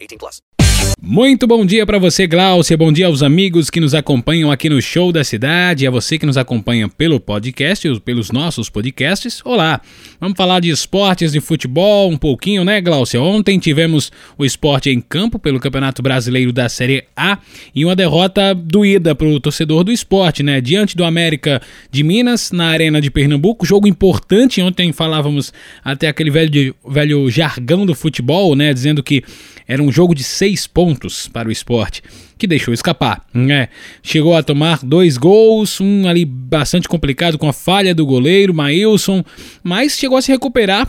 18 plus. Muito bom dia para você, Glaucia. Bom dia aos amigos que nos acompanham aqui no Show da Cidade. A você que nos acompanha pelo podcast, pelos nossos podcasts. Olá. Vamos falar de esportes, de futebol um pouquinho, né, Glaucia? Ontem tivemos o esporte em campo pelo Campeonato Brasileiro da Série A e uma derrota doída para o torcedor do esporte, né? Diante do América de Minas, na Arena de Pernambuco. Jogo importante. Ontem falávamos até aquele velho, velho jargão do futebol, né? Dizendo que era um jogo de seis pontos para o esporte que deixou escapar. Né? Chegou a tomar dois gols, um ali bastante complicado com a falha do goleiro, Maílson, mas chegou a se recuperar,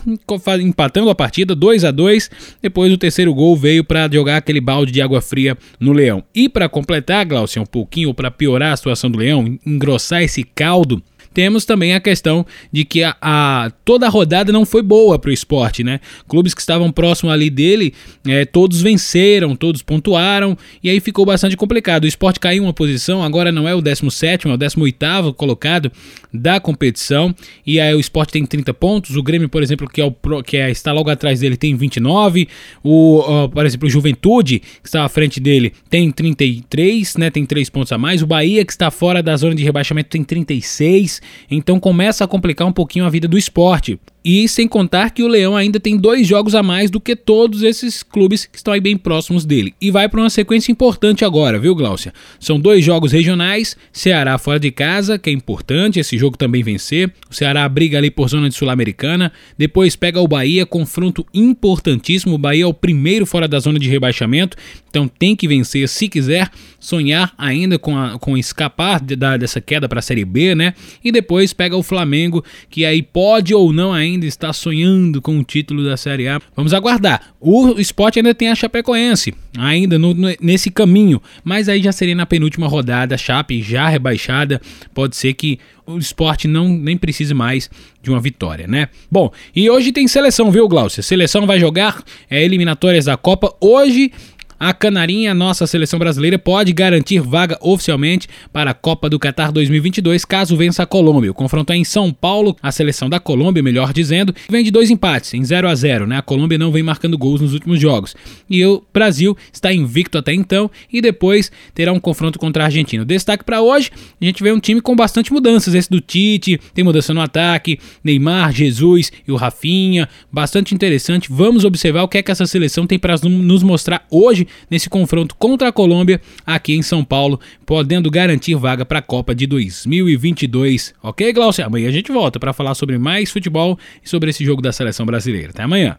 empatando a partida 2 a 2 Depois o terceiro gol veio para jogar aquele balde de água fria no Leão. E para completar, Glaucio, um pouquinho, para piorar a situação do Leão, engrossar esse caldo, temos também a questão de que a, a toda a rodada não foi boa para o esporte, né? Clubes que estavam próximos ali dele, é, todos venceram, todos pontuaram, e aí ficou bastante complicado. O esporte caiu uma posição, agora não é o 17, é o 18 colocado da competição, e aí o esporte tem 30 pontos, o Grêmio, por exemplo, que, é o, que é, está logo atrás dele, tem 29, o, por exemplo, o Juventude, que está à frente dele, tem 33, né? Tem 3 pontos a mais, o Bahia, que está fora da zona de rebaixamento, tem 36 então começa a complicar um pouquinho a vida do esporte. E sem contar que o Leão ainda tem dois jogos a mais do que todos esses clubes que estão aí bem próximos dele. E vai para uma sequência importante agora, viu, Gláucia? São dois jogos regionais, Ceará fora de casa, que é importante esse jogo também vencer. O Ceará briga ali por zona de Sul-Americana. Depois pega o Bahia, confronto importantíssimo. O Bahia é o primeiro fora da zona de rebaixamento, então tem que vencer se quiser sonhar ainda com, a, com escapar de, da, dessa queda para a Série B, né? E depois pega o Flamengo, que aí pode ou não ainda ainda está sonhando com o título da Série A. Vamos aguardar. O esporte ainda tem a Chapecoense, ainda no, nesse caminho, mas aí já seria na penúltima rodada, a Chape já rebaixada. Pode ser que o esporte não nem precise mais de uma vitória, né? Bom, e hoje tem seleção, viu, Glaucia? Seleção vai jogar é, eliminatórias da Copa. Hoje a Canarinha, nossa seleção brasileira, pode garantir vaga oficialmente para a Copa do Catar 2022 caso vença a Colômbia. O confronto é em São Paulo, a seleção da Colômbia, melhor dizendo, vem de dois empates, em 0 a 0 né? A Colômbia não vem marcando gols nos últimos jogos. E o Brasil está invicto até então e depois terá um confronto contra a Argentina. Destaque para hoje, a gente vê um time com bastante mudanças. Esse do Tite, tem mudança no ataque, Neymar, Jesus e o Rafinha, bastante interessante. Vamos observar o que é que essa seleção tem para nos mostrar hoje nesse confronto contra a Colômbia aqui em São Paulo, podendo garantir vaga para a Copa de 2022. Ok, Glaucia? Amanhã a gente volta para falar sobre mais futebol e sobre esse jogo da seleção brasileira. Até amanhã.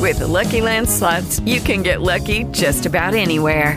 With the Lucky Land slots, you can get lucky just about anywhere.